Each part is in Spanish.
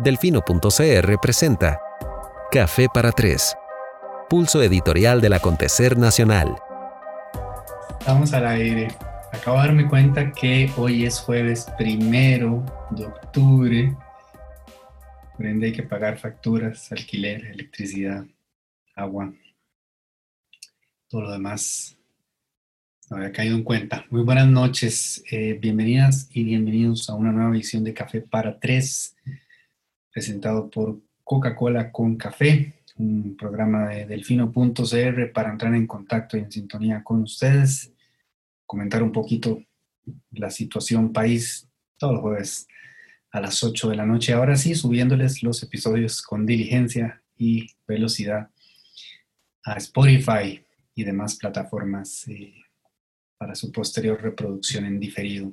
Delfino.cr presenta Café para Tres, pulso editorial del acontecer nacional. Estamos al aire. Acabo de darme cuenta que hoy es jueves primero de octubre. Por ende hay que pagar facturas, alquiler, electricidad, agua, todo lo demás. No había caído en cuenta. Muy buenas noches, eh, bienvenidas y bienvenidos a una nueva edición de Café para Tres presentado por Coca-Cola con Café, un programa de delfino.cr para entrar en contacto y en sintonía con ustedes, comentar un poquito la situación país todos los jueves a las 8 de la noche. Ahora sí, subiéndoles los episodios con diligencia y velocidad a Spotify y demás plataformas eh, para su posterior reproducción en diferido.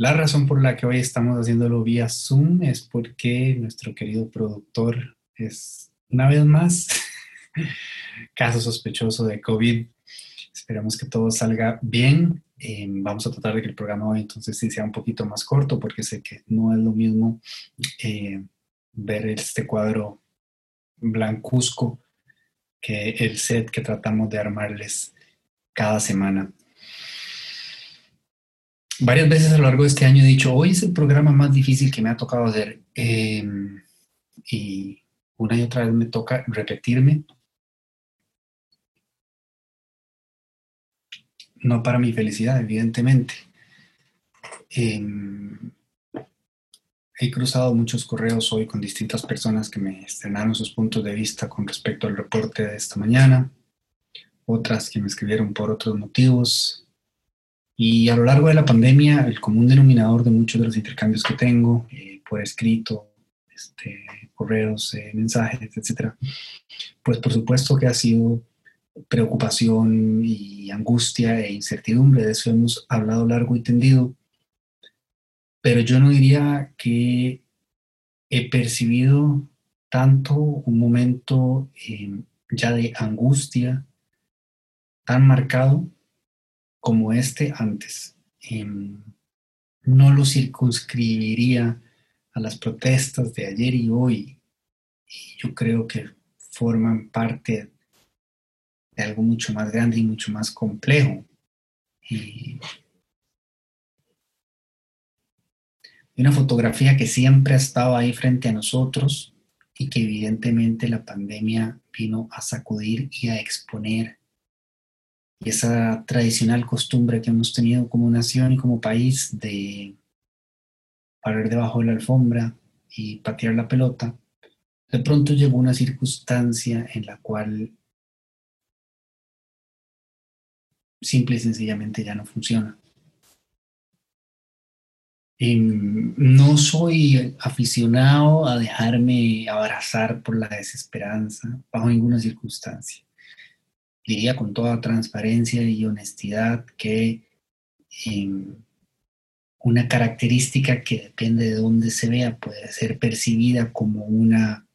La razón por la que hoy estamos haciéndolo vía Zoom es porque nuestro querido productor es, una vez más, caso sospechoso de COVID. Esperamos que todo salga bien. Eh, vamos a tratar de que el programa hoy entonces sí sea un poquito más corto porque sé que no es lo mismo eh, ver este cuadro blancuzco que el set que tratamos de armarles cada semana. Varias veces a lo largo de este año he dicho, hoy es el programa más difícil que me ha tocado hacer. Em, y una y otra vez me toca repetirme. No para mi felicidad, evidentemente. Em, he cruzado muchos correos hoy con distintas personas que me estrenaron sus puntos de vista con respecto al reporte de esta mañana. Otras que me escribieron por otros motivos y a lo largo de la pandemia, el común denominador de muchos de los intercambios que tengo, eh, por escrito, este, correos, eh, mensajes, etcétera, pues por supuesto que ha sido preocupación y angustia e incertidumbre. De eso hemos hablado largo y tendido. Pero yo no diría que he percibido tanto un momento eh, ya de angustia tan marcado como este antes. Em, no lo circunscribiría a las protestas de ayer y hoy. Y yo creo que forman parte de algo mucho más grande y mucho más complejo. Y una fotografía que siempre ha estado ahí frente a nosotros y que evidentemente la pandemia vino a sacudir y a exponer y esa tradicional costumbre que hemos tenido como nación y como país de parar debajo de la alfombra y patear la pelota, de pronto llegó una circunstancia en la cual simple y sencillamente ya no funciona. Em, no soy aficionado a dejarme abrazar por la desesperanza bajo ninguna circunstancia diría con toda transparencia y honestidad que em, una característica que depende de dónde se vea puede ser percibida como una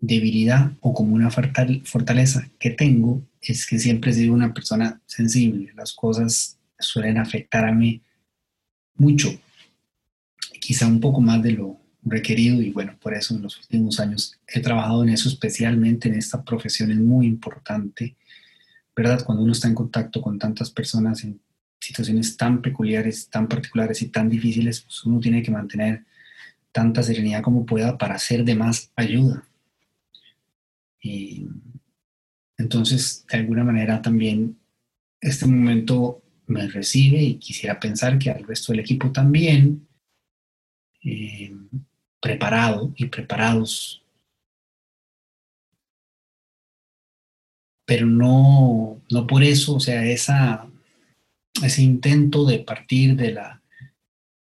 debilidad o como una fortaleza que tengo es que siempre he sido una persona sensible. Las cosas suelen afectar a mí mucho, quizá un poco más de lo requerido y bueno, por eso en los últimos años he trabajado en eso, especialmente en esta profesión es muy importante ¿verdad? Cuando uno está en contacto con tantas personas en situaciones tan peculiares, tan particulares y tan difíciles, pues uno tiene que mantener tanta serenidad como pueda para ser de más ayuda. Y entonces, de alguna manera también este momento me recibe y quisiera pensar que al resto del equipo también, eh, preparado y preparados pero no, no por eso, o sea, esa, ese intento de partir de la,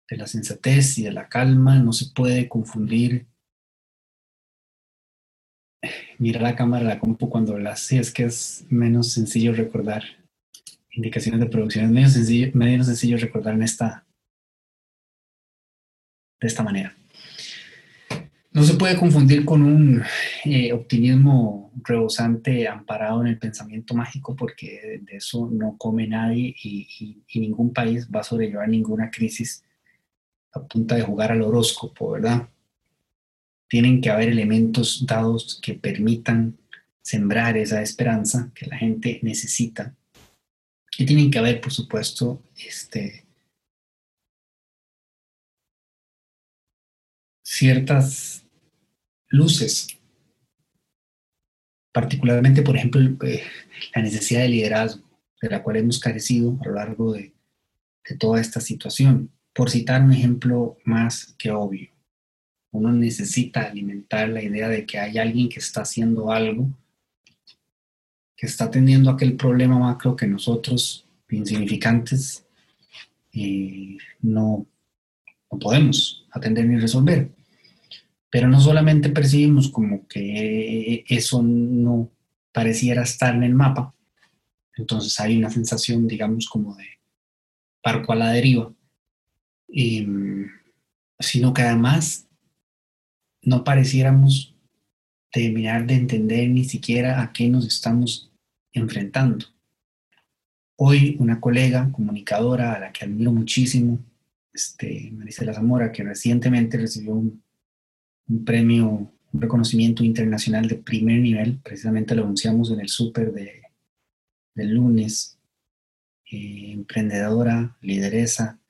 de la sensatez y de la calma no se puede confundir. Mira la cámara la compu cuando hablas, sí, es que es menos sencillo recordar indicaciones de producción, es menos sencillo, sencillo recordar en esta, de esta manera. No se puede confundir con un eh, optimismo rebosante amparado en el pensamiento mágico porque de eso no come nadie y, ningún país va a sobrellevar ninguna crisis a punta de jugar al horóscopo, ¿verdad? tienen que haber elementos dados que permitan sembrar esa esperanza que la gente necesita. Y tienen que haber, por supuesto, este, ciertas luces, particularmente, por ejemplo, eh, la necesidad de liderazgo, de la cual hemos carecido a lo largo de, toda esta situación. Por citar un ejemplo más que obvio, uno necesita alimentar la idea de que hay alguien que está haciendo algo, que está atendiendo aquel problema macro que nosotros, insignificantes, eh, no, no podemos atender ni resolver. Pero no solamente percibimos como que eso no pareciera estar en el mapa, entonces hay una sensación, digamos, como de parco a la deriva, em, sino que además no pareciéramos terminar de entender ni siquiera a qué nos estamos enfrentando. Hoy una colega comunicadora a la que admiro muchísimo, este, Marisela Zamora, que recientemente recibió un, premio, un reconocimiento internacional de primer nivel, precisamente lo anunciamos en el súper de, lunes, eh, emprendedora, lideresa,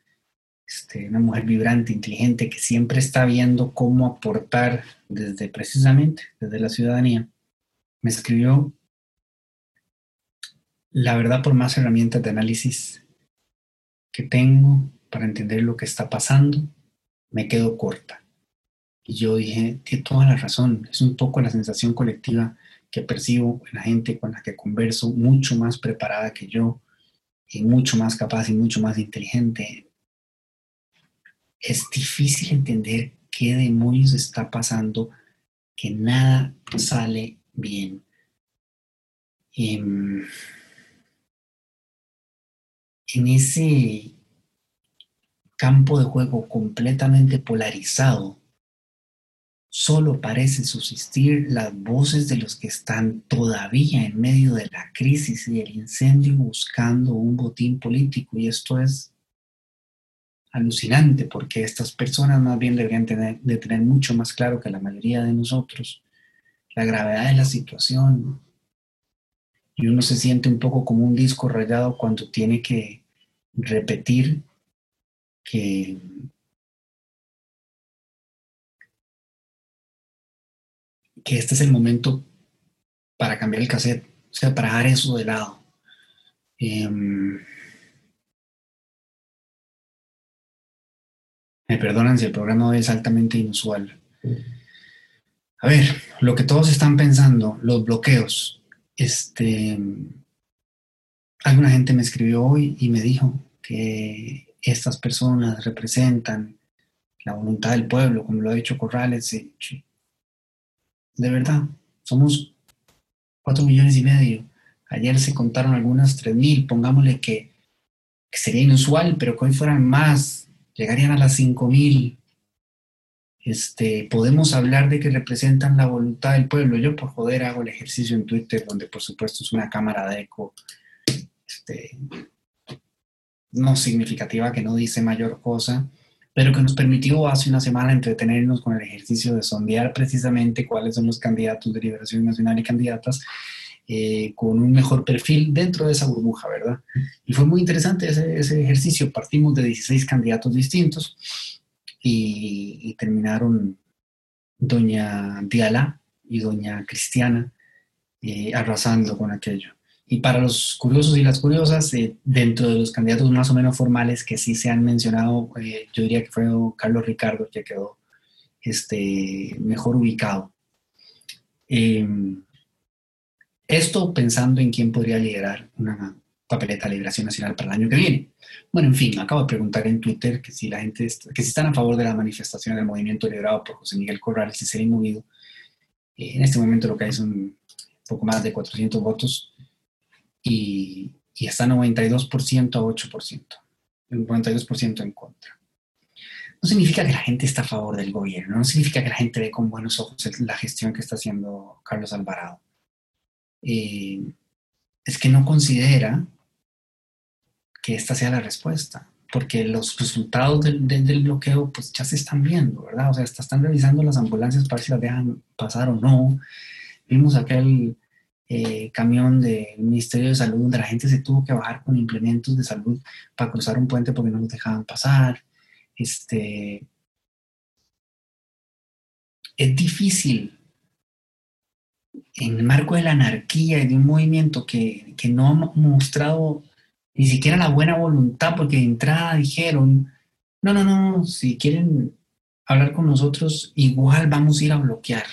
este, una mujer vibrante, inteligente, que siempre está viendo cómo aportar desde precisamente, desde la ciudadanía, me escribió, la verdad, por más herramientas de análisis que tengo para entender lo que está pasando, me quedo corta. Y yo dije, tiene toda la razón, es un poco la sensación colectiva que percibo en la gente con la que converso, mucho más preparada que yo, y mucho más capaz y mucho más inteligente es difícil entender qué demonios está pasando, que nada sale bien. en ese campo de juego completamente polarizado, solo parecen subsistir las voces de los que están todavía en medio de la crisis y el incendio buscando un botín político. Y esto es alucinante porque estas personas más bien deberían de tener mucho más claro que la mayoría de nosotros la gravedad de la situación. Y uno se siente un poco como un disco rayado cuando tiene que repetir que que este es el momento para cambiar el cassette, o sea, para dar eso de lado. Em, Me perdonan si el programa es altamente inusual. A ver, lo que todos están pensando, los bloqueos. Este, alguna gente me escribió hoy y me dijo que estas personas representan la voluntad del pueblo, como lo ha dicho Corrales. De verdad, somos cuatro millones y medio. Ayer se contaron algunas tres mil, pongámosle que, sería inusual, pero que hoy fueran más, llegarían a las 5.000. Este, podemos hablar de que representan la voluntad del pueblo. Yo por joder hago el ejercicio en Twitter, donde por supuesto es una cámara de eco este, no significativa, que no dice mayor cosa, pero que nos permitió hace una semana entretenernos con el ejercicio de sondear precisamente cuáles son los candidatos de Liberación Nacional y candidatas eh, con un mejor perfil dentro de esa burbuja, ¿verdad? Y fue muy interesante ese, ejercicio. Partimos de 16 candidatos distintos y, terminaron doña Diala y doña Cristiana eh, arrasando con aquello. Y para los curiosos y las curiosas, eh, dentro de los candidatos más o menos formales que sí se han mencionado, yo diría que fue Carlos Ricardo que quedó este, mejor ubicado. Esto pensando en quién podría liderar una papeleta de liberación nacional para el año que viene. Bueno, en fin, acabo de preguntar en Twitter que si la gente, que si están a favor de la manifestación del movimiento liderado por José Miguel Corrales y ser inmovido. Eh, en este momento lo que hay son poco más de 400 votos y, y está 92% a 8%, un 92% en contra. No significa que la gente está a favor del gobierno, no significa que la gente ve con buenos ojos la gestión que está haciendo Carlos Alvarado eh, es que no considera que esta sea la respuesta, porque los resultados del, del, bloqueo pues ya se están viendo, ¿verdad? O sea, están revisando las ambulancias para ver si las dejan pasar o no. Vimos aquel eh, camión del Ministerio de Salud donde la gente se tuvo que bajar con implementos de salud para cruzar un puente porque no los dejaban pasar. Este, es difícil en el marco de la anarquía y de un movimiento que, que no ha mostrado ni siquiera la buena voluntad, porque de entrada dijeron, no, no, no, si quieren hablar con nosotros, igual vamos a ir a bloquear.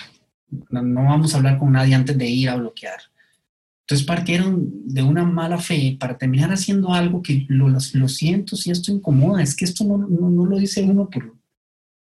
No, vamos a hablar con nadie antes de ir a bloquear. Entonces partieron de una mala fe para terminar haciendo algo que lo, lo siento si esto incomoda. Es que esto no, no, lo dice uno por,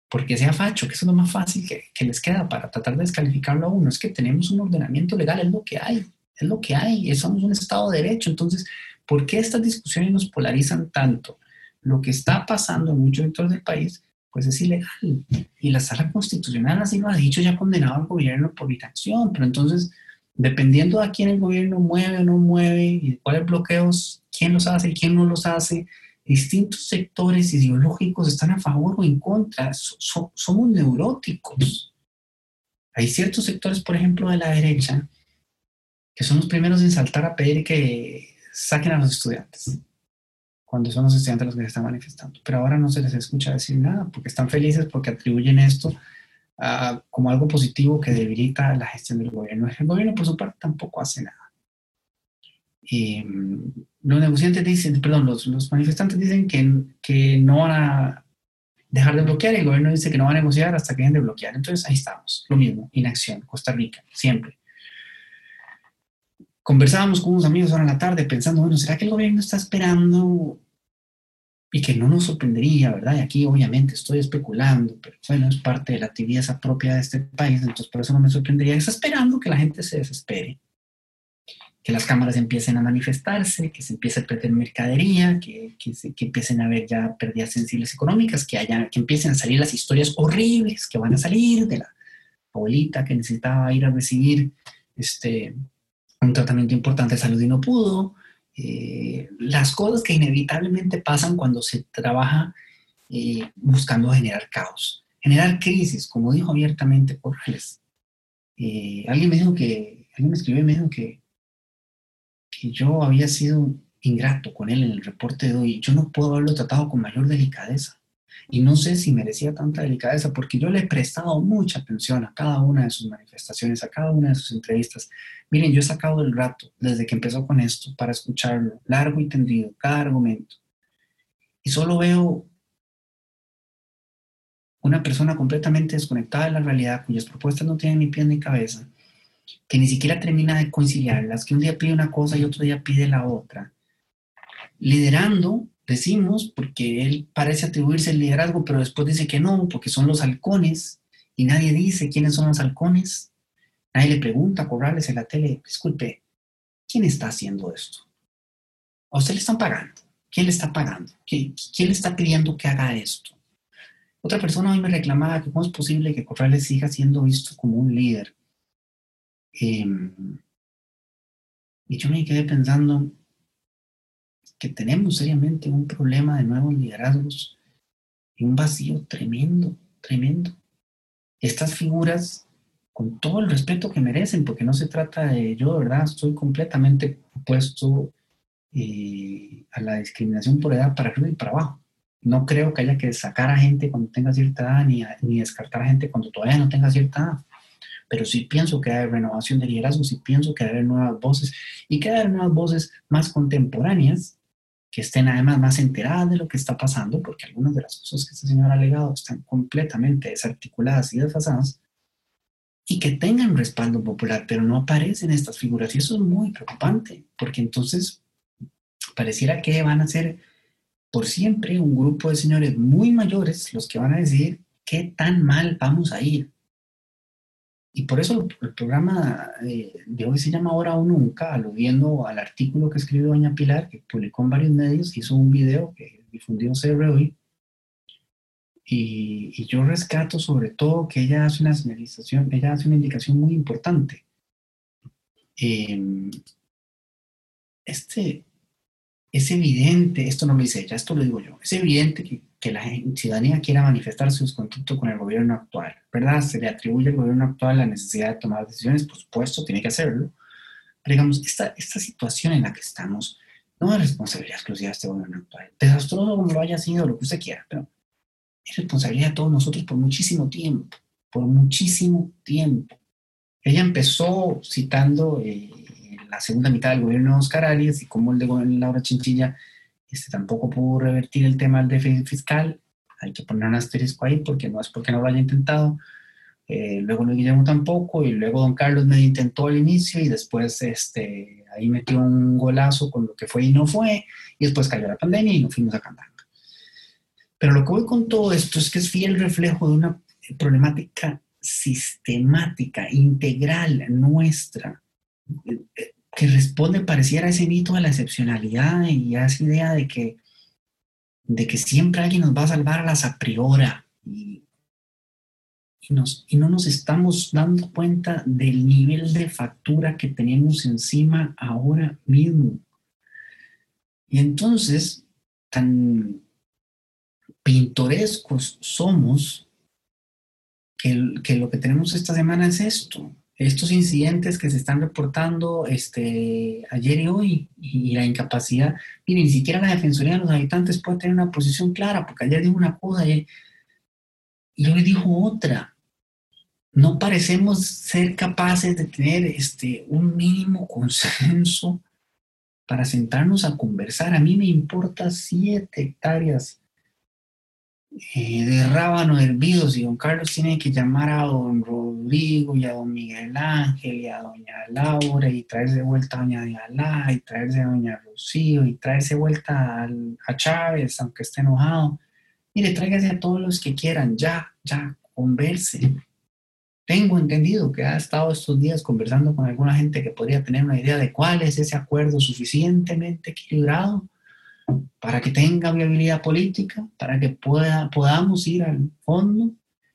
porque sea facho, que eso es lo más fácil que, que, les queda para tratar de descalificarlo a uno. Es que tenemos un ordenamiento legal, es lo que hay, es lo que hay, somos un Estado de Derecho. Entonces, ¿Por qué estas discusiones nos polarizan tanto? Lo que está pasando en muchos sectores del país, pues es ilegal. Y la sala constitucional así lo ha dicho, ya ha condenado al gobierno por inacción. Pero entonces, dependiendo a quién el gobierno mueve o no mueve y cuáles bloqueos, quién los hace y quién no los hace, distintos sectores ideológicos están a favor o en contra. somos neuróticos. Hay ciertos sectores, por ejemplo, de la derecha, que son los primeros en saltar a pedir que saquen a los estudiantes, cuando son los estudiantes los que se están manifestando. Pero ahora no se les escucha decir nada, porque están felices porque atribuyen esto como algo positivo que debilita la gestión del gobierno. El gobierno, por su parte, tampoco hace nada. Y, mm, los negociantes dicen, perdón, los, los manifestantes dicen que, que no van a dejar de bloquear y el gobierno dice que no va a negociar hasta que dejen de bloquear. Entonces ahí estamos, lo mismo, inacción, Costa Rica, siempre conversábamos con unos amigos ahora en la tarde pensando, bueno, ¿será que el gobierno está esperando y que no nos sorprendería, verdad? Y aquí obviamente estoy especulando, pero bueno, es parte de la actividad propia de este país, entonces por eso no me sorprendería. Está esperando que la gente se desespere, que las cámaras empiecen a manifestarse, que se empiece a perder mercadería, que, que, que empiecen a haber ya pérdidas sensibles económicas, que, haya, que empiecen a salir las historias horribles que van a salir de la abuelita que necesitaba ir a recibir este, un tratamiento importante de salud y no pudo, eh, las cosas que inevitablemente pasan cuando se trabaja eh, buscando generar caos, generar crisis, como dijo abiertamente Corrales. Eh, alguien me dijo que, alguien me escribió y me dijo que, que yo había sido ingrato con él en el reporte de hoy. Yo no puedo haberlo tratado con mayor delicadeza. Y no sé si merecía tanta delicadeza porque yo le he prestado mucha atención a cada una de sus manifestaciones, a cada una de sus entrevistas. Miren, yo he sacado el rato desde que empezó con esto para escucharlo, largo y tendido, cada argumento. Y solo veo una persona completamente desconectada de la realidad, cuyas propuestas no tienen ni pie ni cabeza, que ni siquiera termina de conciliarlas, que un día pide una cosa y otro día pide la otra, liderando decimos, porque él parece atribuirse el liderazgo, pero después dice que no, porque son los halcones, y nadie dice quiénes son los halcones. Nadie le pregunta a Corrales en la tele, disculpe, ¿quién está haciendo esto? ¿A usted le están pagando? ¿Quién le está pagando? ¿Quién, le está pidiendo que haga esto? Otra persona hoy me reclamaba que cómo es posible que Corrales siga siendo visto como un líder. Em, y yo me quedé pensando, que tenemos seriamente un problema de nuevos liderazgos y un vacío tremendo, tremendo. Estas figuras, con todo el respeto que merecen, porque no se trata de yo, ¿verdad? Estoy completamente opuesto eh, a la discriminación por edad para arriba y para abajo. No creo que haya que sacar a gente cuando tenga cierta edad ni, ni descartar a gente cuando todavía no tenga cierta edad pero sí pienso que hay renovación de liderazgo, sí pienso que hay nuevas voces y que hay nuevas voces más contemporáneas que estén además más enteradas de lo que está pasando, porque algunas de las cosas que este señor ha alegado están completamente desarticuladas y desfasadas, y que tengan respaldo popular, pero no aparecen estas figuras. Y eso es muy preocupante, porque entonces pareciera que van a ser por siempre un grupo de señores muy mayores los que van a decir qué tan mal vamos a ir y por eso el programa eh, de hoy se llama Ahora o Nunca, aludiendo al artículo que escribió doña Pilar, que publicó en varios medios, hizo un video que difundió CR hoy. Y, y, yo rescato sobre todo que ella hace una señalización, ella hace una indicación muy importante. Em, este, es evidente, esto no lo dice ella, esto lo digo yo, es evidente que, que la ciudadanía quiera manifestar su descontento con el gobierno actual, ¿verdad? Se le atribuye al gobierno actual la necesidad de tomar decisiones, por supuesto, tiene que hacerlo, pero digamos, esta, esta situación en la que estamos no es responsabilidad exclusiva de este gobierno actual, desastroso como lo haya sido, lo que usted quiera, pero es responsabilidad de todos nosotros por muchísimo tiempo, por muchísimo tiempo. Ella empezó citando... Eh, la segunda mitad del gobierno de Oscar Arias y como el de Laura Chinchilla este, tampoco pudo revertir el tema del déficit fiscal. Hay que poner un asterisco ahí porque no es porque no lo haya intentado. Eh, luego Luis Guillermo tampoco, y luego don Carlos me intentó al inicio y después este, ahí metió un golazo con lo que fue y no fue, y después cayó la pandemia y nos fuimos a cantar. Pero lo que voy con todo esto es que es fiel reflejo de una problemática sistemática, integral, nuestra, que responde pareciera ese mito de la excepcionalidad y a esa idea de que, de que siempre alguien nos va a salvar a las a priori y, nos, y no nos estamos dando cuenta del nivel de factura que tenemos encima ahora mismo. Y entonces, tan pintorescos somos que, que lo que tenemos esta semana es esto, estos incidentes que se están reportando este, ayer y hoy y, la incapacidad, y ni siquiera la Defensoría de los Habitantes puede tener una posición clara, porque ayer dijo una cosa y, hoy dijo otra. No parecemos ser capaces de tener este, un mínimo consenso para sentarnos a conversar. A mí me importa siete hectáreas eh, de rábano hervidos y don Carlos tiene que llamar a don Rodrigo y a don Miguel Ángel y a doña Laura y traerse vuelta a doña Dialá y traerse a doña Rocío y traerse vuelta a, Chávez aunque esté enojado. Mire, tráigase a todos los que quieran, ya, ya, converse. Tengo entendido que ha estado estos días conversando con alguna gente que podría tener una idea de cuál es ese acuerdo suficientemente equilibrado para que tenga viabilidad política, para que pueda, podamos ir al fondo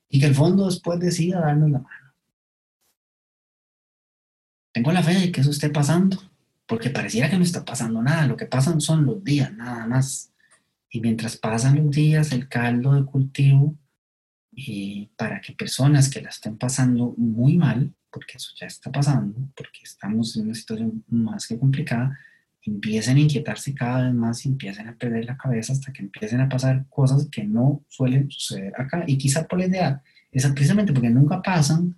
y que el fondo después decida darnos la mano. Tengo la fe de que eso esté pasando, porque pareciera que no está pasando nada, lo que pasan son los días, nada más. Y mientras pasan los días, el caldo de cultivo, y para que personas que la estén pasando muy mal, porque eso ya está pasando, porque estamos en una situación más que complicada, empiecen a inquietarse cada vez más y empiecen a perder la cabeza hasta que empiecen a pasar cosas que no suelen suceder acá. Y quizá por la idea, es precisamente porque nunca pasan,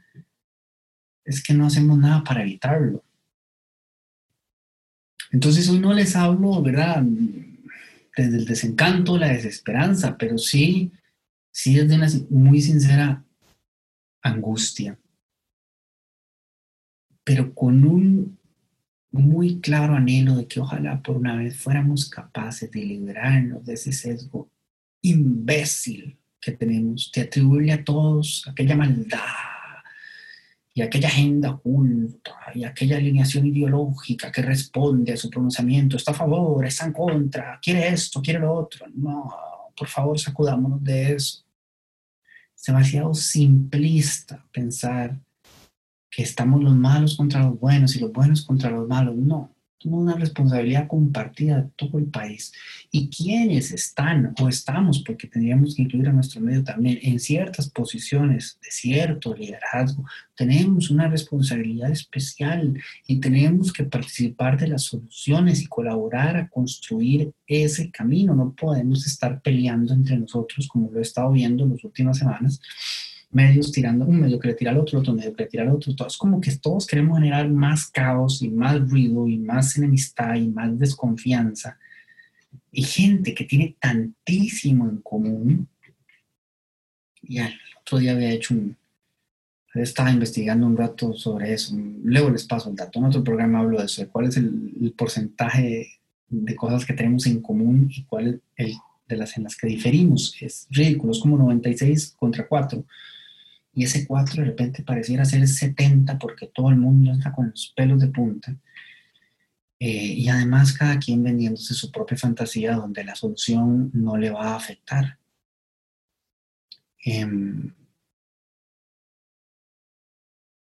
es que no hacemos nada para evitarlo. Entonces hoy no les hablo, ¿verdad? Desde el desencanto, la desesperanza, pero sí, sí desde una muy sincera angustia. Pero con un muy claro anhelo de que ojalá por una vez fuéramos capaces de librarnos de ese sesgo imbécil que tenemos, de atribuirle a todos aquella maldad y aquella agenda oculta y aquella alineación ideológica que responde a su pronunciamiento, está a favor, está en contra, quiere esto, quiere lo otro. No, por favor, sacudámonos de eso. Es demasiado simplista pensar que estamos los malos contra los buenos y los buenos contra los malos. No, tenemos una responsabilidad compartida de todo el país. Y quienes están o estamos, porque tendríamos que incluir a nuestro medio también, en ciertas posiciones de cierto liderazgo, tenemos una responsabilidad especial y tenemos que participar de las soluciones y colaborar a construir ese camino. No podemos estar peleando entre nosotros como lo he estado viendo en las últimas semanas medios tirando, un medio que le tira al otro, otro medio que le tira al otro. Todo es como que todos queremos generar más caos y más ruido y más enemistad y más desconfianza. Y gente que tiene tantísimo en común. Y el otro día había hecho un. Estaba investigando un rato sobre eso. Luego les paso el dato. En otro programa hablo de eso, de cuál es el, porcentaje de cosas que tenemos en común y cuál es el de las en las que diferimos. Es ridículo, es como 96 contra 4 y ese 4 de repente pareciera ser 70 porque todo el mundo está con los pelos de punta. Eh, y además cada quien vendiéndose su propia fantasía donde la solución no le va a afectar. Em,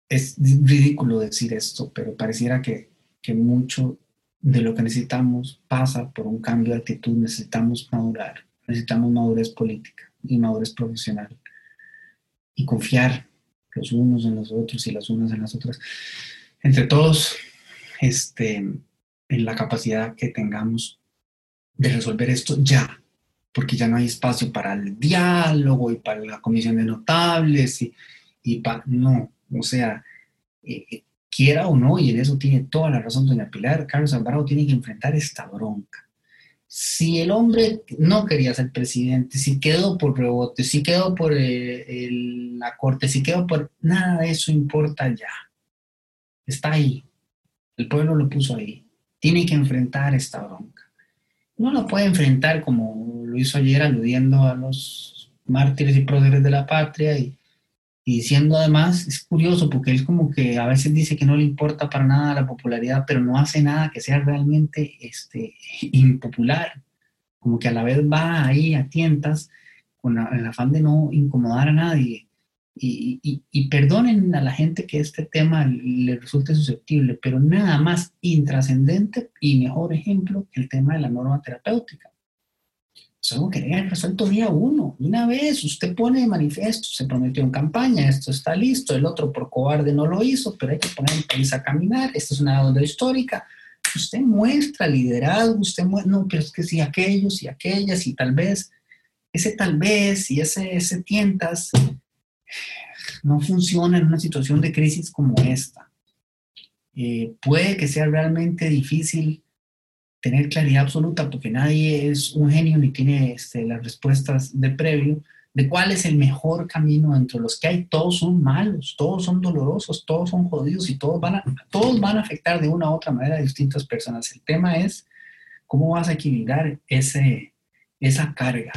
es ridículo decir esto, pero pareciera que, que mucho de lo que necesitamos pasa por un cambio de actitud, necesitamos madurar, necesitamos madurez política y madurez profesional y confiar los unos en los otros y las unas en las otras, entre todos, este, en la capacidad que tengamos de resolver esto ya, porque ya no hay espacio para el diálogo y para la comisión de notables y, y para, no, o sea, eh, eh, quiera o no, y en eso tiene toda la razón doña Pilar, Carlos Alvarado tiene que enfrentar esta bronca. Si el hombre no quería ser presidente, si quedó por rebote, si quedó por eh, la corte, si quedó por... Nada de eso importa ya. Está ahí. El pueblo lo puso ahí. Tiene que enfrentar esta bronca. No lo puede enfrentar como lo hizo ayer aludiendo a los mártires y próceres de la patria y, y diciendo además, es curioso porque él como que a veces dice que no le importa para nada la popularidad, pero no hace nada que sea realmente este, impopular, como que a la vez va ahí a tientas con el afán de no incomodar a nadie. Y, y, y, perdonen a la gente que este tema le resulte susceptible, pero nada más intrascendente y mejor ejemplo que el tema de la norma terapéutica. Es algo que debe resuelto día uno. Una vez usted pone de manifiesto, se prometió en campaña, esto está listo, el otro por cobarde no lo hizo, pero hay que poner el país a caminar, esta es una deuda histórica. Usted muestra liderazgo, usted muestra, no, pero es que si aquellos y aquellas y tal vez, ese tal vez y ese, ese tientas no funciona en una situación de crisis como esta. Eh, puede que sea realmente difícil tener claridad absoluta, porque nadie es un genio ni tiene este, las respuestas de previo, de cuál es el mejor camino entre los que hay. Todos son malos, todos son dolorosos, todos son jodidos y todos van a, todos van a afectar de una u otra manera a distintas personas. El tema es cómo vas a equilibrar ese, esa carga.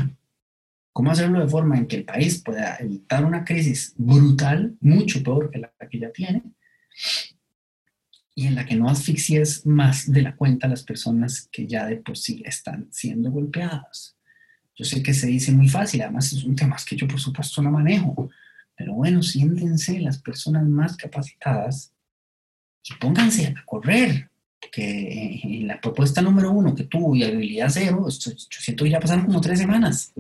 ¿Cómo hacerlo de forma en que el país pueda evitar una crisis brutal, mucho peor que la que ya tiene, y en la que no asfixies más de la cuenta a las personas que ya de por sí están siendo golpeadas. Yo sé que se dice muy fácil, además es un tema que yo por supuesto no manejo, pero bueno, siéntense las personas más capacitadas y pónganse a correr, que en la propuesta número uno que tuvo y habilidad cero, yo siento que ya pasaron como tres semanas.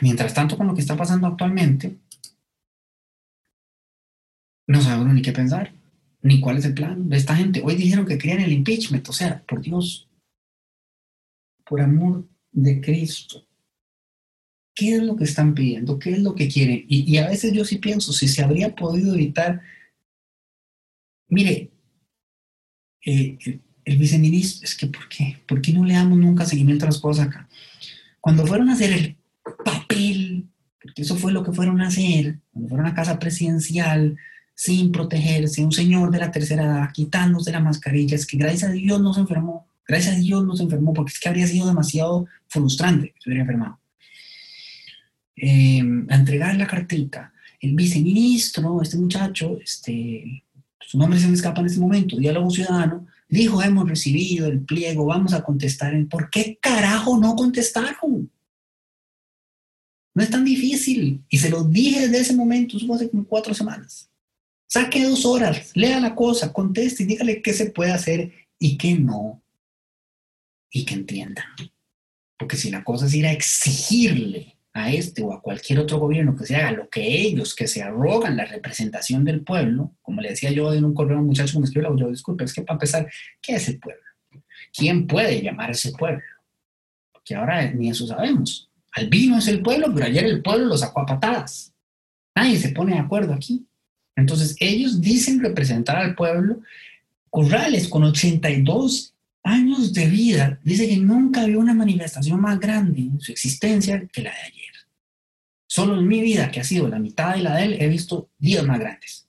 Mientras tanto, con lo que está pasando actualmente, no sabemos ni qué pensar, ni cuál es el plan de esta gente. Hoy dijeron que querían el impeachment, o sea, por Dios, por amor de Cristo. ¿Qué es lo que están pidiendo? ¿Qué es lo que quieren? Y, a veces yo sí pienso, si se habría podido evitar, mire, eh, el, viceministro, es que ¿por qué? ¿Por qué no le damos nunca seguimiento a las cosas acá? Cuando fueron a hacer el papel, porque eso fue lo que fueron a hacer, cuando fueron a casa presidencial, sin protegerse, un señor de la tercera edad quitándose la mascarilla, es que gracias a Dios no se enfermó, gracias a Dios no se enfermó, porque es que habría sido demasiado frustrante que se hubiera enfermado. Em, a entregar la cartita, el viceministro, este muchacho, este, su nombre se me escapa en este momento, Diálogo Ciudadano, dijo, hemos recibido el pliego, vamos a contestar. ¿Por qué carajo no contestaron? No es tan difícil. Y se lo dije desde ese momento, fue hace como cuatro semanas. Saque dos horas, lea la cosa, conteste y dígale qué se puede hacer y qué no. Y que entienda. Porque si la cosa es ir a exigirle a este o a cualquier otro gobierno que se haga lo que ellos, que se arrogan la representación del pueblo, como le decía yo en un correo a un muchacho que me escribió, yo disculpe, es que para empezar, ¿qué es el pueblo? ¿Quién puede llamar a ese pueblo? Porque ahora ni eso sabemos. Albino es el pueblo, pero ayer el pueblo lo sacó a patadas. Nadie se pone de acuerdo aquí. Entonces, ellos dicen representar al pueblo. Corrales, con 82 años de vida, dice que nunca había una manifestación más grande en su existencia que la de ayer. Solo en mi vida, que ha sido la mitad de la de él, he visto días más grandes.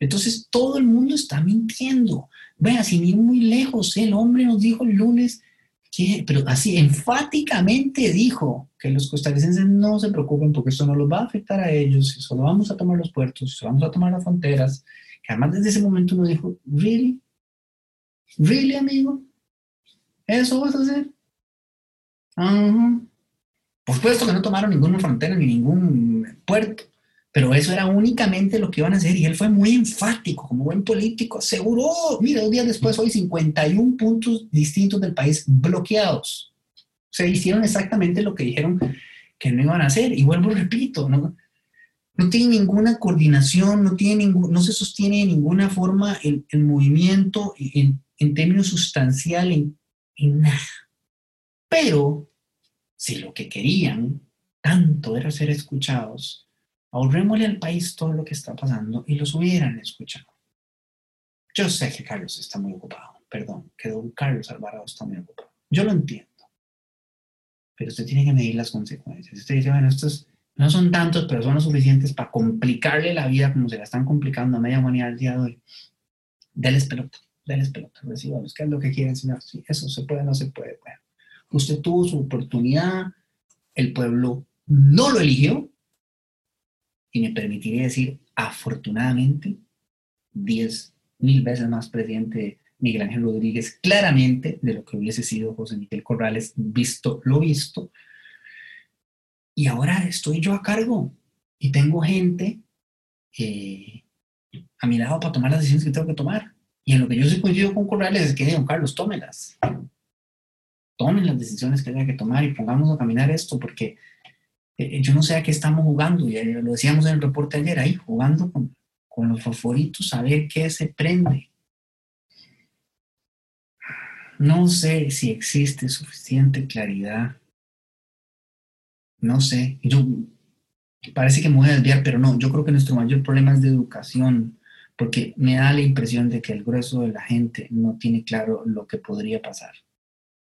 Entonces, todo el mundo está mintiendo. Vea, sin ir muy lejos, el hombre nos dijo el lunes pero así enfáticamente dijo que los costarricenses no se preocupen porque esto no los va a afectar a ellos, y solo vamos a tomar los puertos, solo vamos a tomar las fronteras, que además desde ese momento uno dijo, ¿really? ¿really, amigo? ¿Eso vas a hacer? Por supuesto que no tomaron ninguna frontera ni ningún puerto, Pero eso era únicamente lo que iban a hacer y él fue muy enfático, como buen político, aseguró, mira, dos días después, hoy 51 puntos distintos del país bloqueados. Se hicieron exactamente lo que dijeron que no iban a hacer. Y vuelvo, repito, no, no tiene ninguna coordinación, no, tiene ningún, no se sostiene de ninguna forma el, el movimiento en, en, términos sustanciales, en, en nada. Pero si lo que querían tanto era ser escuchados, ahorrémosle al país todo lo que está pasando y los hubieran escuchado. Yo sé que Carlos está muy ocupado, perdón, que don Carlos Alvarado está muy ocupado. Yo lo entiendo. Pero usted tiene que medir las consecuencias. Usted dice, bueno, estos no son tantos, pero son los suficientes para complicarle la vida como se la están complicando a media humanidad el día de hoy. Deles pelota, deles pelota. Recibamos, ¿qué es lo que quieren, señor? Sí, eso se puede, no se puede. Bueno, usted tuvo su oportunidad, el pueblo no lo eligió, y me permitiría decir, afortunadamente, diez mil veces más presidente Miguel Ángel Rodríguez, claramente de lo que hubiese sido José Miguel Corrales, visto lo visto. Y ahora estoy yo a cargo y tengo gente eh, a mi lado para tomar las decisiones que tengo que tomar. Y en lo que yo sí coincido con Corrales es que, don Carlos, tómelas. Tomen las decisiones que haya que tomar y pongamos a caminar esto, porque eh, yo no sé a qué estamos jugando, ya lo decíamos en el reporte ayer, ahí jugando con, los favoritos a ver qué se prende. No sé si existe suficiente claridad. No sé. Yo parece que me voy a desviar, pero no, yo creo que nuestro mayor problema es de educación, porque me da la impresión de que el grueso de la gente no tiene claro lo que podría pasar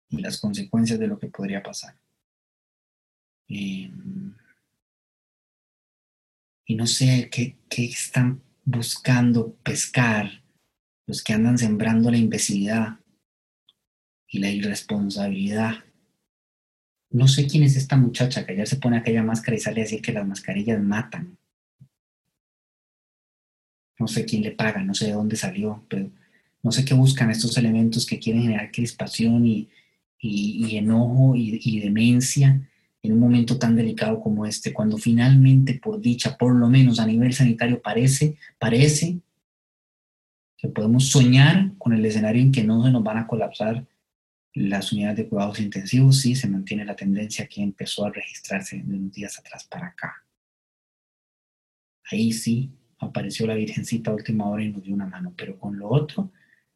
y las consecuencias de lo que podría pasar. Y no sé qué, qué están buscando pescar los que andan sembrando la imbecilidad y la irresponsabilidad. No sé quién es esta muchacha que ayer se pone aquella máscara y sale a decir que las mascarillas matan. No sé quién le paga, no sé de dónde salió, pero no sé qué buscan estos elementos que quieren generar crispación y, y, enojo y demencia en un momento tan delicado como este, cuando finalmente, por dicha, por lo menos a nivel sanitario, parece, parece que podemos soñar con el escenario en que no se nos van a colapsar las unidades de cuidados intensivos, sí se mantiene la tendencia que empezó a registrarse de unos días atrás para acá. Ahí sí apareció la Virgencita a última hora y nos dio una mano, pero con lo otro,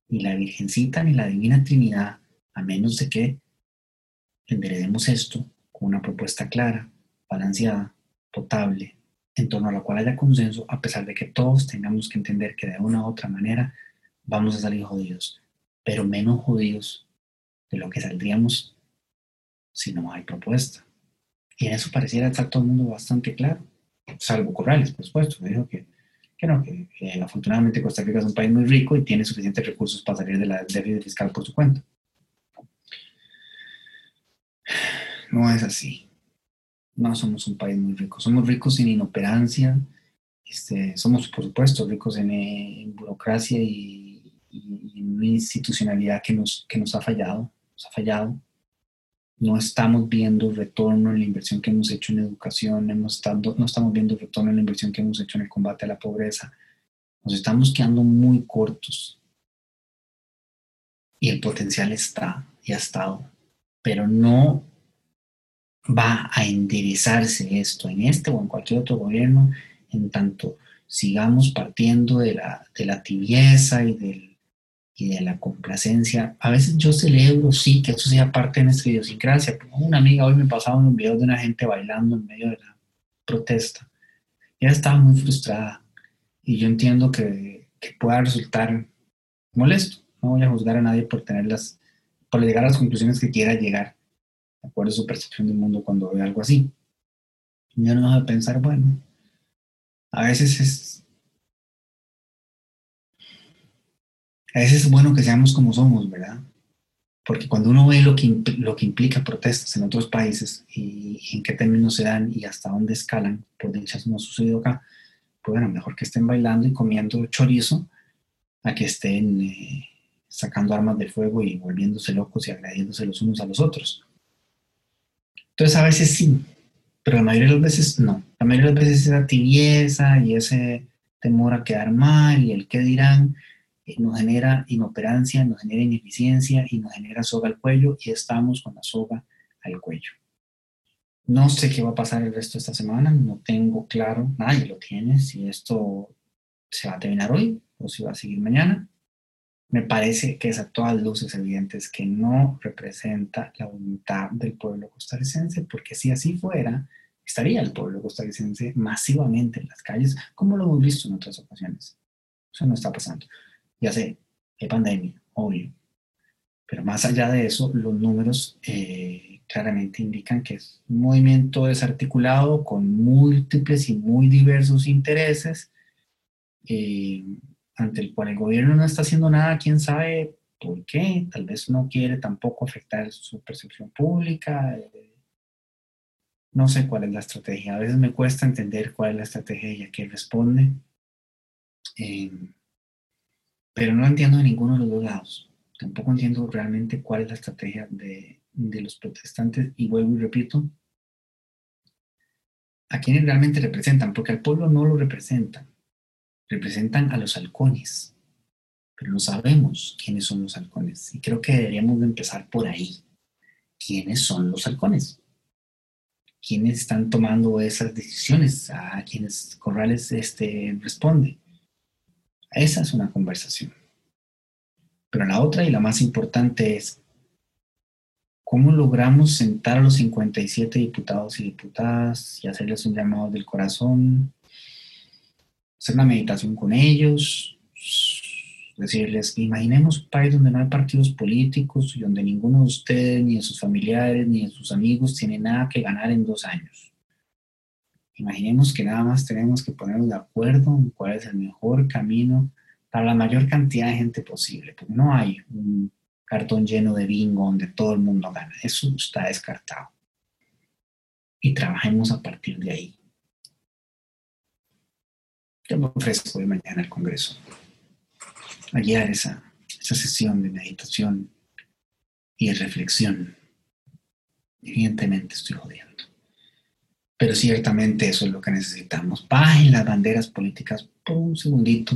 ni la Virgencita ni la Divina Trinidad, a menos de que enderecemos esto, una propuesta clara, balanceada, potable, en torno a la cual haya consenso, a pesar de que todos tengamos que entender que de una u otra manera vamos a salir jodidos, pero menos jodidos de lo que saldríamos si no hay propuesta. Y en eso pareciera estar todo el mundo bastante claro, salvo Corrales, por supuesto, dijo que, que no, que, afortunadamente Costa Rica es un país muy rico y tiene suficientes recursos para salir de la déficit fiscal por su cuenta. No es así. No somos un país muy rico. Somos ricos en inoperancia. Este, somos, por supuesto, ricos en, burocracia y, en una institucionalidad que nos, que nos ha fallado. Nos ha fallado. No estamos viendo retorno en la inversión que hemos hecho en educación. Hemos estado, no estamos viendo retorno en la inversión que hemos hecho en el combate a la pobreza. Nos estamos quedando muy cortos. Y el potencial está y ha estado. Pero no va a enderezarse esto en este o en cualquier otro gobierno, en tanto sigamos partiendo de la, de la tibieza y, del, y de la complacencia. A veces yo celebro, sí, que eso sea parte de nuestra idiosincrasia. Una amiga hoy me pasaba un video de una gente bailando en medio de la protesta. Ella estaba muy frustrada y yo entiendo que, que pueda resultar molesto. No voy a juzgar a nadie por tenerlas, por llegar a las conclusiones que quiera llegar de acuerdo a su percepción del mundo cuando ve algo así. Y uno va a pensar, bueno, a veces es... A veces es bueno que seamos como somos, ¿verdad? Porque cuando uno ve lo que, lo que implica protestas en otros países y, en qué términos se dan y hasta dónde escalan, por dicha no ha sucedido acá, pues bueno, mejor que estén bailando y comiendo chorizo a que estén eh, sacando armas de fuego y volviéndose locos y agrediéndose los unos a los otros. Entonces a veces sí, pero la mayoría de las veces no. La mayoría de las veces esa tibieza y ese temor a quedar mal y el qué dirán eh, nos genera inoperancia, nos genera ineficiencia y nos genera soga al cuello y estamos con la soga al cuello. No sé qué va a pasar el resto de esta semana, no tengo claro, nadie lo tiene, si esto se va a terminar hoy o si va a seguir mañana. Me parece que es a todas luces evidentes que no representa la voluntad del pueblo costarricense, porque si así fuera, estaría el pueblo costarricense masivamente en las calles, como lo hemos visto en otras ocasiones. Eso no está pasando. Ya sé, hay pandemia, obvio. Pero más allá de eso, los números eh, claramente indican que es un movimiento desarticulado con múltiples y muy diversos intereses, eh, ante el cual el gobierno no está haciendo nada, quién sabe por qué, tal vez no quiere tampoco afectar su percepción pública. Eh, no sé cuál es la estrategia. A veces me cuesta entender cuál es la estrategia y a qué responde. Eh, pero no entiendo de ninguno de los dos lados. Tampoco entiendo realmente cuál es la estrategia de, de los protestantes. Y vuelvo y repito, a quienes realmente representan, porque al pueblo no lo representan, representan a los halcones. Pero no sabemos quiénes son los halcones. Y creo que deberíamos de empezar por ahí. ¿Quiénes son los halcones? quiénes están tomando esas decisiones, a quienes Corrales este, responde. Esa es una conversación. Pero la otra y la más importante es cómo logramos sentar a los 57 diputados y diputadas y hacerles un llamado del corazón, hacer una meditación con ellos, decirles, imaginemos un país donde no hay partidos políticos y donde ninguno de ustedes, ni de sus familiares, ni de sus amigos tiene nada que ganar en dos años. Imaginemos que nada más tenemos que ponernos de acuerdo en cuál es el mejor camino para la mayor cantidad de gente posible, porque no hay un cartón lleno de bingo donde todo el mundo gana. Eso está descartado. Y trabajemos a partir de ahí. Yo me ofrezco de mañana al Congreso a guiar esa, esa sesión de meditación y de reflexión. Evidentemente estoy jodiendo. Pero ciertamente eso es lo que necesitamos. Bajen las banderas políticas por un segundito.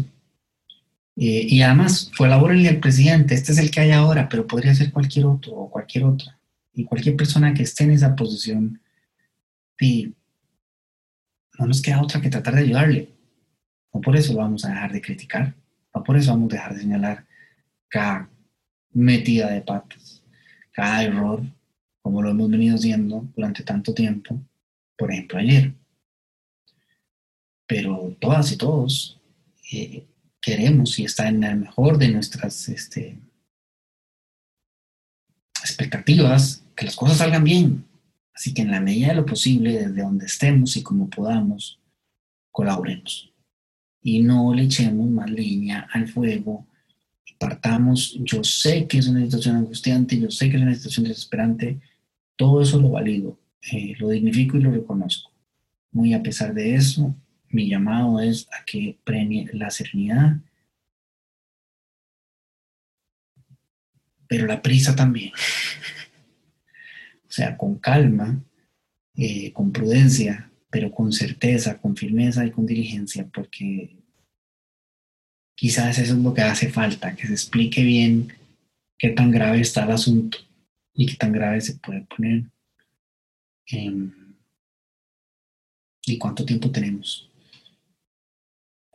Eh, y además, colabórenle al presidente. Este es el que hay ahora, pero podría ser cualquier otro o cualquier otra. Y cualquier persona que esté en esa posición. Y no nos queda otra que tratar de ayudarle. No por eso lo vamos a dejar de criticar por eso vamos a dejar de señalar cada metida de patas, cada error, como lo hemos venido haciendo durante tanto tiempo, por ejemplo ayer. Pero todas y todos eh, queremos y está en el mejor de nuestras este, expectativas que las cosas salgan bien. Así que en la medida de lo posible, desde donde estemos y como podamos, colaboremos y no le echemos más leña al fuego. Partamos, yo sé que es una situación angustiante, yo sé que es una situación desesperante, todo eso lo valido, eh, lo dignifico y lo reconozco. Muy a pesar de eso, mi llamado es a que premie la serenidad, pero la prisa también. o sea, con calma, eh, con prudencia, pero con certeza, con firmeza y con diligencia, porque quizás eso es lo que hace falta, que se explique bien qué tan grave está el asunto y qué tan grave se puede poner y cuánto tiempo tenemos.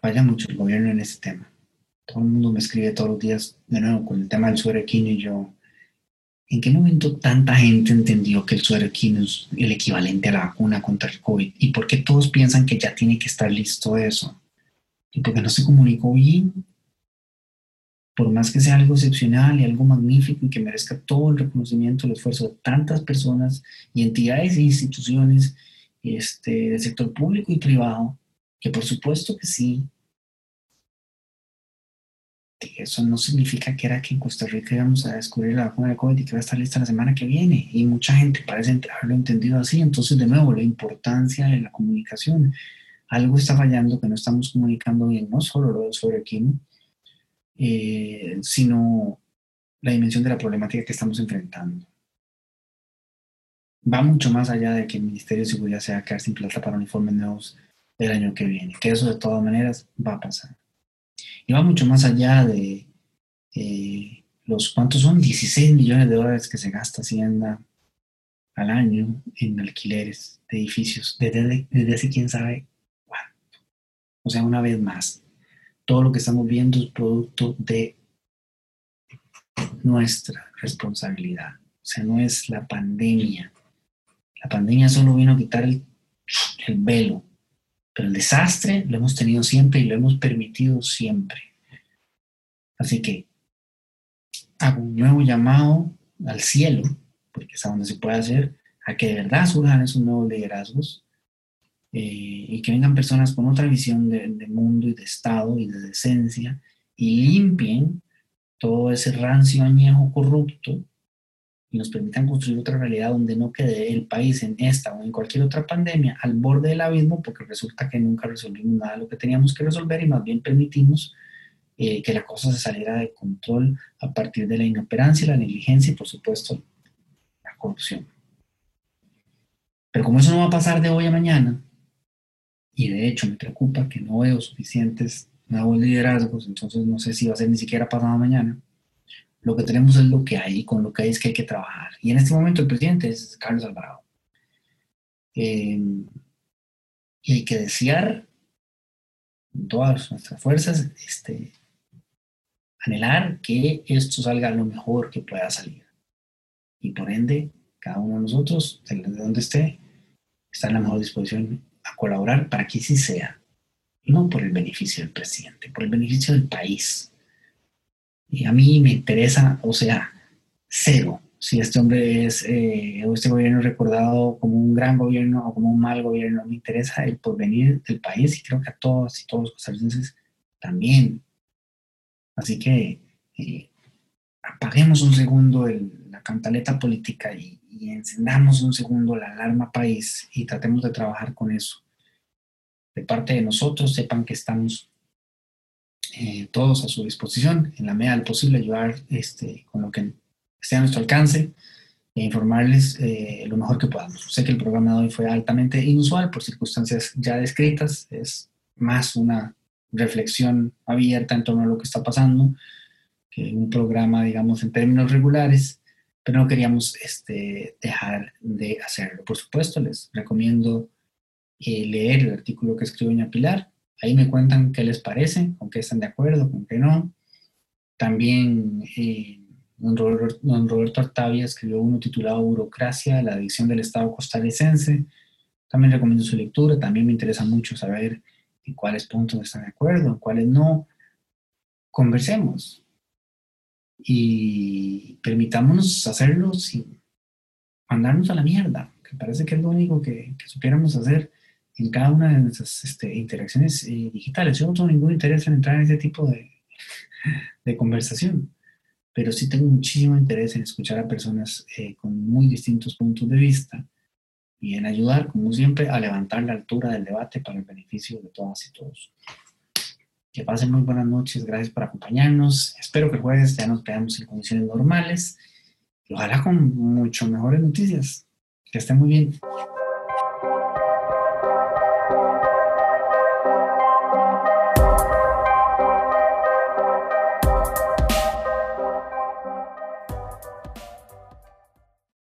Falla mucho el gobierno en ese tema. Todo el mundo me escribe todos los días, de nuevo, con el tema del suerequino y yo, ¿en qué momento tanta gente entendió que el suerequino es el equivalente a la vacuna contra el COVID? ¿Y por qué todos piensan que ya tiene que estar listo eso? Y porque no se comunicó bien, por más que sea algo excepcional y algo magnífico y que merezca todo el reconocimiento, el esfuerzo de tantas personas y entidades e instituciones este, del sector público y privado, que por supuesto que sí, eso no significa que era que en Costa Rica íbamos a descubrir la vacuna de COVID y que va a estar lista la semana que viene. Y mucha gente parece haberlo entendido así. Entonces, de nuevo, la importancia de la comunicación algo está fallando, que no estamos comunicando bien, no solo lo sobre Quino, eh, sino la dimensión de la problemática que estamos enfrentando. va mucho más allá de que el Ministerio de Seguridad se a quedar sin plata para uniformes nuevos el año que viene, que eso de todas maneras va a pasar. Y va mucho más allá de eh, los cuántos son 16 millones de dólares que se gasta Hacienda al año en alquileres de edificios, desde, desde hace quién sabe. O sea, una vez más, todo lo que estamos viendo es producto de nuestra responsabilidad. O sea, no es la pandemia. La pandemia solo vino a quitar el, el velo, pero el desastre lo hemos tenido siempre y lo hemos permitido siempre. Así que hago un nuevo llamado al cielo, porque es a donde se puede hacer, a que de verdad surjan esos nuevos liderazgos y que vengan personas con otra visión de, de, mundo y de Estado y de decencia y limpien todo ese rancio añejo corrupto y nos permitan construir otra realidad donde no quede el país en esta o en cualquier otra pandemia al borde del abismo, porque resulta que nunca resolvimos nada de lo que teníamos que resolver y más bien permitimos eh, que la cosa se saliera de control a partir de la inoperancia, la negligencia y por supuesto la corrupción. Pero como eso no va a pasar de hoy a mañana, y de hecho me preocupa que no veo suficientes nuevos liderazgos, entonces no sé si va a ser ni siquiera pasado mañana, lo que tenemos es lo que hay, con lo que hay es que hay que trabajar. Y en este momento el presidente es Carlos Alvarado. Eh, y hay que desear con todas nuestras fuerzas, este, anhelar que esto salga lo mejor que pueda salir. Y por ende, cada uno de nosotros, de donde esté, está en la mejor disposición a colaborar para que sí sea. No por el beneficio del presidente, por el beneficio del país, y a mí me interesa, o sea, cero, si este hombre es, eh, este gobierno es recordado como un gran gobierno o como un mal gobierno, me interesa el porvenir del país y creo que a todos y todos los costarricenses también. Así que eh, apaguemos un segundo la cantaleta política y, y encendamos un segundo la alarma país y tratemos de trabajar con eso. De parte de nosotros, sepan que estamos eh, todos a su disposición, en la medida del posible, ayudar este, con lo que esté a nuestro alcance e informarles eh, lo mejor que podamos. Sé que el programa de hoy fue altamente inusual por circunstancias ya descritas, es más una reflexión abierta en torno a lo que está pasando que un programa, digamos, en términos regulares, pero no queríamos este, dejar de hacerlo. Por supuesto, les recomiendo eh, leer el artículo que escribió Doña Pilar, Ahí me cuentan qué les parece, con qué están de acuerdo, con qué no. También eh, don, Roberto, Artavia escribió uno titulado Burocracia, la adicción del Estado costarricense. También recomiendo su lectura. También me interesa mucho saber en cuáles puntos están de acuerdo, en cuáles no. Conversemos y permitámonos hacerlo sin mandarnos a la mierda, que parece que es lo único que, que supiéramos hacer en cada una de nuestras este, interacciones eh, digitales. Yo no tengo ningún interés en entrar en ese tipo de, de conversación, pero sí tengo muchísimo interés en escuchar a personas eh, con muy distintos puntos de vista y en ayudar, como siempre, a levantar la altura del debate para el beneficio de todas y todos. Que pasen muy buenas noches, gracias por acompañarnos. Espero que el jueves ya nos veamos en condiciones normales ojalá con mucho mejores noticias. Que estén muy bien.